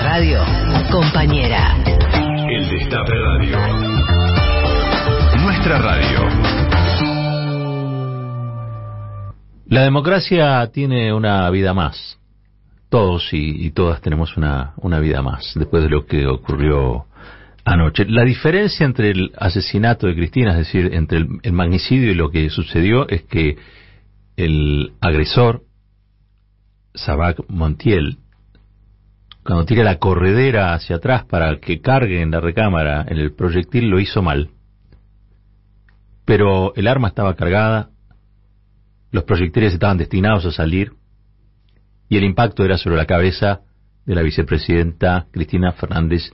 La radio, compañera. El Destape Radio. Nuestra radio. La democracia tiene una vida más. Todos y, y todas tenemos una, una vida más después de lo que ocurrió anoche. La diferencia entre el asesinato de Cristina, es decir, entre el, el magnicidio y lo que sucedió, es que el agresor, Sabac Montiel, cuando tira la corredera hacia atrás para que cargue en la recámara en el proyectil, lo hizo mal. Pero el arma estaba cargada, los proyectiles estaban destinados a salir y el impacto era sobre la cabeza de la vicepresidenta Cristina Fernández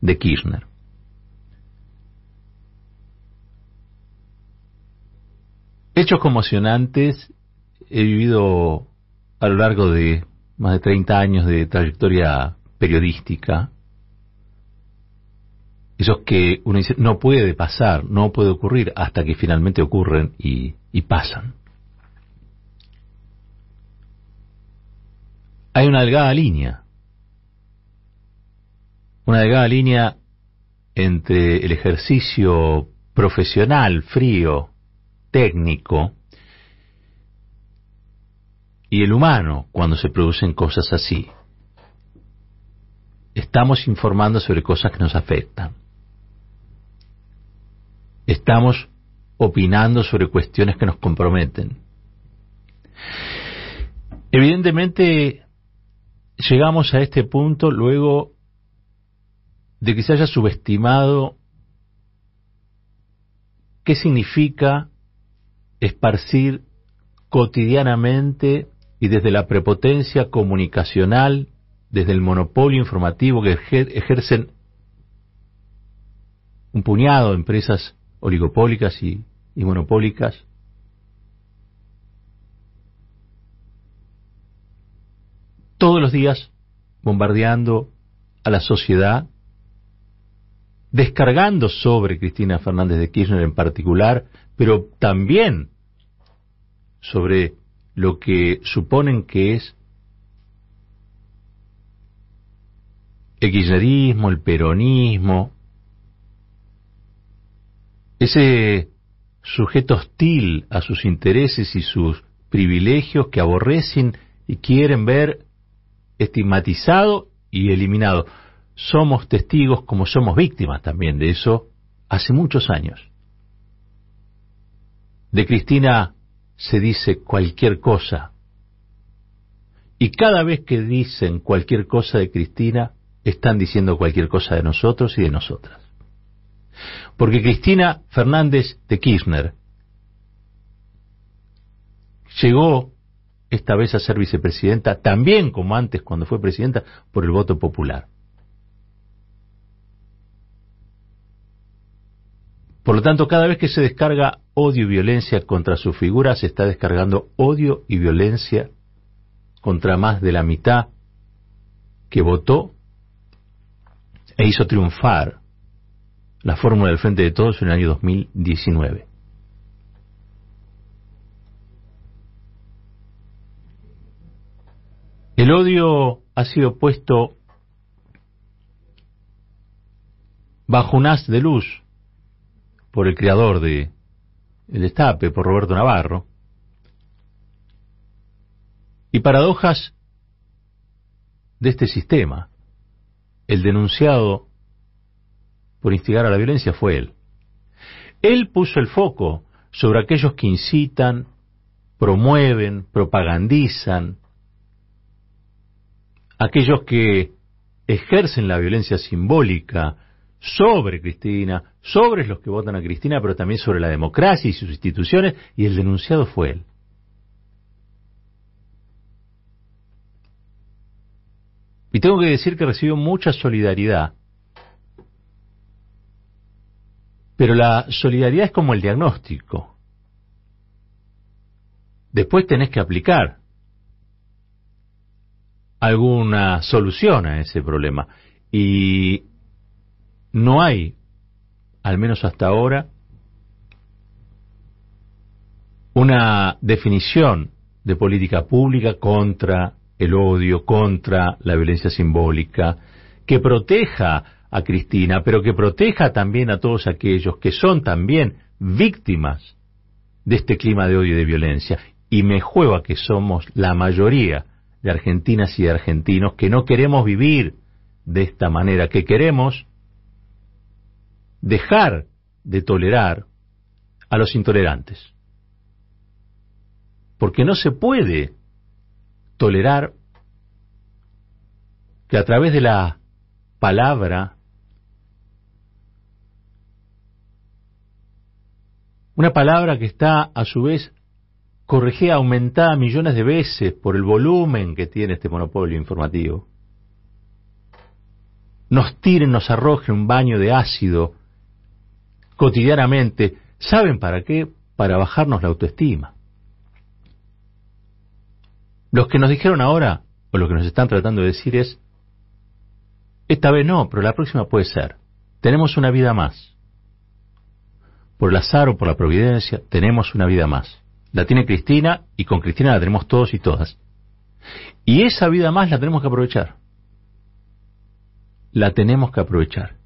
de Kirchner. Hechos conmocionantes he vivido a lo largo de más de 30 años de trayectoria periodística. Esos que uno dice, no puede pasar, no puede ocurrir, hasta que finalmente ocurren y, y pasan. Hay una delgada línea una delgada línea entre el ejercicio profesional, frío, técnico, y el humano cuando se producen cosas así. Estamos informando sobre cosas que nos afectan. Estamos opinando sobre cuestiones que nos comprometen. Evidentemente, llegamos a este punto luego de que se haya subestimado qué significa esparcir cotidianamente y desde la prepotencia comunicacional, desde el monopolio informativo que ejercen un puñado de empresas oligopólicas y, y monopólicas, todos los días bombardeando a la sociedad descargando sobre Cristina Fernández de Kirchner en particular, pero también sobre lo que suponen que es el kirchnerismo, el peronismo, ese sujeto hostil a sus intereses y sus privilegios que aborrecen y quieren ver estigmatizado y eliminado somos testigos como somos víctimas también de eso hace muchos años. De Cristina se dice cualquier cosa. Y cada vez que dicen cualquier cosa de Cristina, están diciendo cualquier cosa de nosotros y de nosotras. Porque Cristina Fernández de Kirchner llegó esta vez a ser vicepresidenta, también como antes cuando fue presidenta, por el voto popular. Por lo tanto, cada vez que se descarga odio y violencia contra su figura, se está descargando odio y violencia contra más de la mitad que votó e hizo triunfar la fórmula del Frente de Todos en el año 2019. El odio ha sido puesto bajo un haz de luz por el creador de El Destape, por Roberto Navarro. Y paradojas de este sistema. El denunciado por instigar a la violencia fue él. Él puso el foco sobre aquellos que incitan, promueven, propagandizan, aquellos que ejercen la violencia simbólica sobre Cristina, sobre los que votan a Cristina, pero también sobre la democracia y sus instituciones, y el denunciado fue él. Y tengo que decir que recibió mucha solidaridad, pero la solidaridad es como el diagnóstico. Después tenés que aplicar alguna solución a ese problema. Y no hay, al menos hasta ahora, una definición de política pública contra el odio, contra la violencia simbólica, que proteja a Cristina, pero que proteja también a todos aquellos que son también víctimas de este clima de odio y de violencia. Y me juego a que somos la mayoría de argentinas y de argentinos que no queremos vivir de esta manera, que queremos dejar de tolerar a los intolerantes. Porque no se puede tolerar que a través de la palabra, una palabra que está a su vez corregida, aumentada millones de veces por el volumen que tiene este monopolio informativo, nos tiren, nos arrojen un baño de ácido cotidianamente, ¿saben para qué? Para bajarnos la autoestima. Los que nos dijeron ahora, o lo que nos están tratando de decir es, esta vez no, pero la próxima puede ser. Tenemos una vida más. Por el azar o por la providencia, tenemos una vida más. La tiene Cristina y con Cristina la tenemos todos y todas. Y esa vida más la tenemos que aprovechar. La tenemos que aprovechar.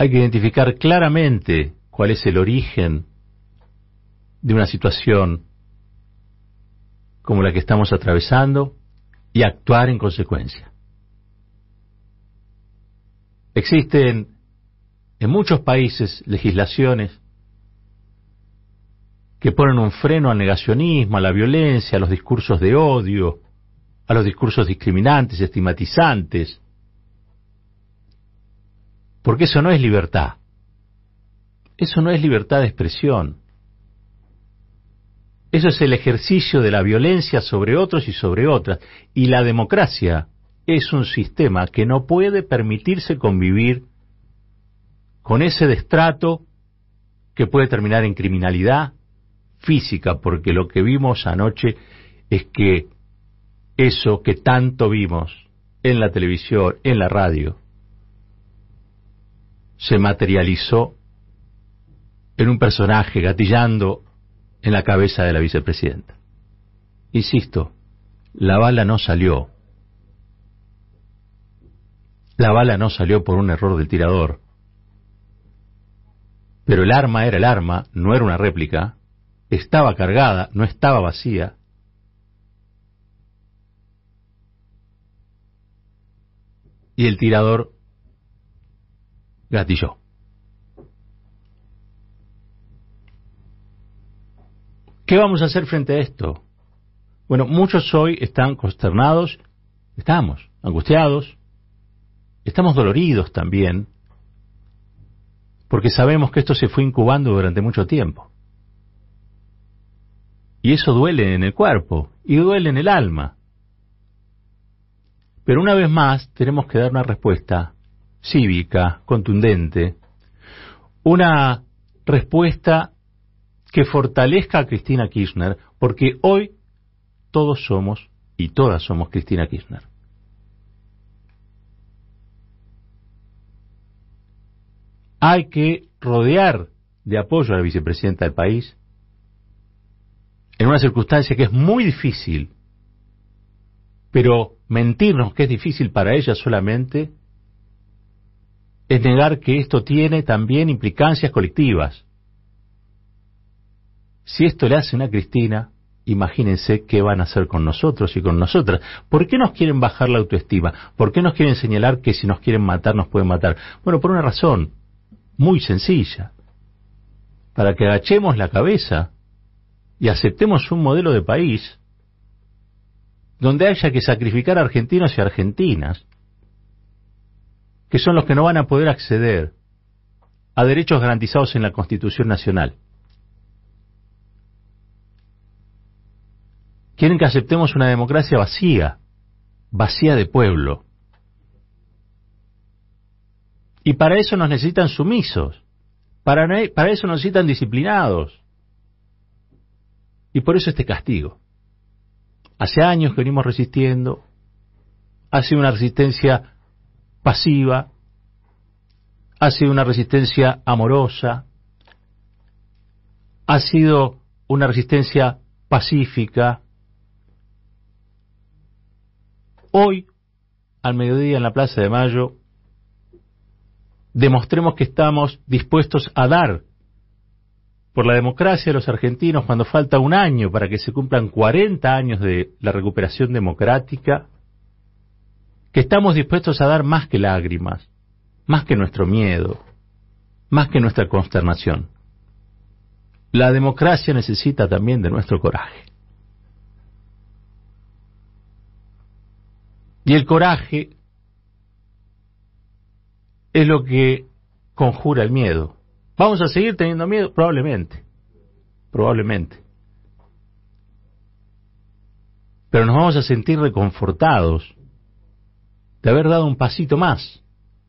Hay que identificar claramente cuál es el origen de una situación como la que estamos atravesando y actuar en consecuencia. Existen en muchos países legislaciones que ponen un freno al negacionismo, a la violencia, a los discursos de odio, a los discursos discriminantes, estigmatizantes, porque eso no es libertad. Eso no es libertad de expresión. Eso es el ejercicio de la violencia sobre otros y sobre otras. Y la democracia es un sistema que no puede permitirse convivir con ese destrato que puede terminar en criminalidad física, porque lo que vimos anoche es que eso que tanto vimos en la televisión, en la radio, se materializó en un personaje gatillando en la cabeza de la vicepresidenta. Insisto, la bala no salió. La bala no salió por un error del tirador. Pero el arma era el arma, no era una réplica, estaba cargada, no estaba vacía. Y el tirador gatilló. ¿Qué vamos a hacer frente a esto? Bueno, muchos hoy están consternados, estamos angustiados, estamos doloridos también, porque sabemos que esto se fue incubando durante mucho tiempo. Y eso duele en el cuerpo y duele en el alma. Pero una vez más tenemos que dar una respuesta cívica, contundente, una respuesta que fortalezca a Cristina Kirchner, porque hoy todos somos y todas somos Cristina Kirchner. Hay que rodear de apoyo a la vicepresidenta del país en una circunstancia que es muy difícil, pero mentirnos que es difícil para ella solamente es negar que esto tiene también implicancias colectivas. Si esto le hacen a Cristina, imagínense qué van a hacer con nosotros y con nosotras. ¿Por qué nos quieren bajar la autoestima? ¿Por qué nos quieren señalar que si nos quieren matar nos pueden matar? Bueno, por una razón muy sencilla. Para que agachemos la cabeza y aceptemos un modelo de país donde haya que sacrificar a argentinos y argentinas, que son los que no van a poder acceder a derechos garantizados en la Constitución Nacional. Quieren que aceptemos una democracia vacía, vacía de pueblo. Y para eso nos necesitan sumisos, para, para eso nos necesitan disciplinados. Y por eso este castigo. Hace años que venimos resistiendo, ha sido una resistencia pasiva, ha sido una resistencia amorosa, ha sido una resistencia pacífica, hoy, al mediodía en la Plaza de Mayo, demostremos que estamos dispuestos a dar por la democracia de los argentinos cuando falta un año para que se cumplan 40 años de la recuperación democrática, que estamos dispuestos a dar más que lágrimas, más que nuestro miedo, más que nuestra consternación. La democracia necesita también de nuestro coraje. Y el coraje es lo que conjura el miedo. ¿Vamos a seguir teniendo miedo? Probablemente. Probablemente. Pero nos vamos a sentir reconfortados de haber dado un pasito más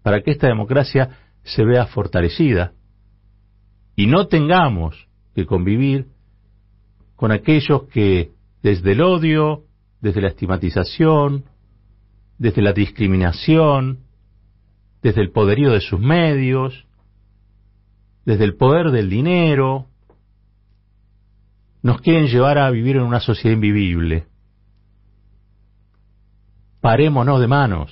para que esta democracia se vea fortalecida y no tengamos que convivir con aquellos que desde el odio, desde la estigmatización, desde la discriminación, desde el poderío de sus medios, desde el poder del dinero, nos quieren llevar a vivir en una sociedad invivible. Parémonos de manos.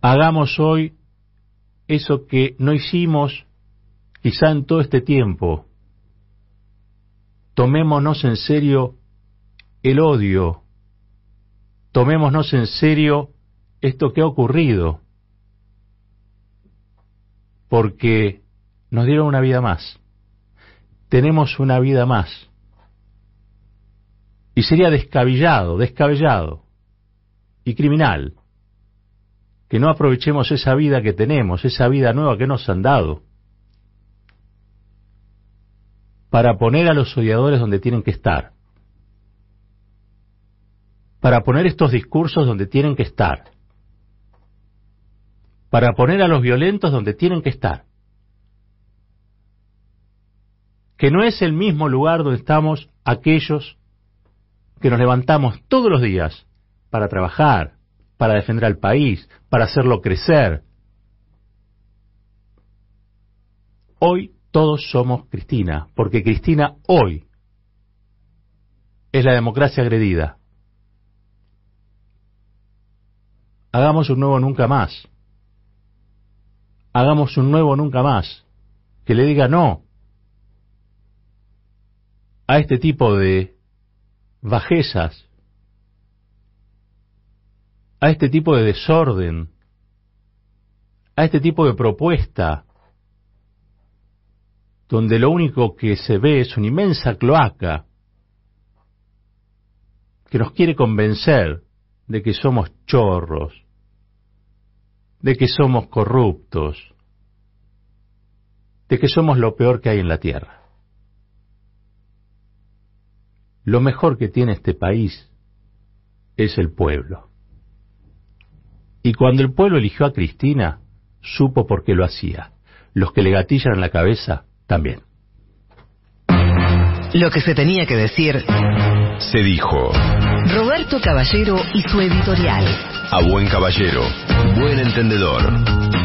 Hagamos hoy eso que no hicimos quizá en todo este tiempo. Tomémonos en serio el odio. Tomémonos en serio esto que ha ocurrido porque nos dieron una vida más. Tenemos una vida más. Y sería descabellado, descabellado y criminal que no aprovechemos esa vida que tenemos, esa vida nueva que nos han dado, para poner a los odiadores donde tienen que estar, para poner estos discursos donde tienen que estar, para poner a los violentos donde tienen que estar. Que no es el mismo lugar donde estamos aquellos que nos levantamos todos los días para trabajar, para defender al país, para hacerlo crecer. Hoy todos somos Cristina, porque Cristina hoy es la democracia agredida. Hagamos un nuevo nunca más hagamos un nuevo nunca más, que le diga no a este tipo de bajezas, a este tipo de desorden, a este tipo de propuesta, donde lo único que se ve es una inmensa cloaca que nos quiere convencer de que somos chorros, de que somos corruptos, de que somos lo peor que hay en la tierra. Lo mejor que tiene este país es el pueblo. Y cuando el pueblo eligió a Cristina, supo por qué lo hacía. Los que le gatillan la cabeza, también. Lo que se tenía que decir, se dijo. Roberto Caballero y su editorial. A buen caballero, buen entendedor.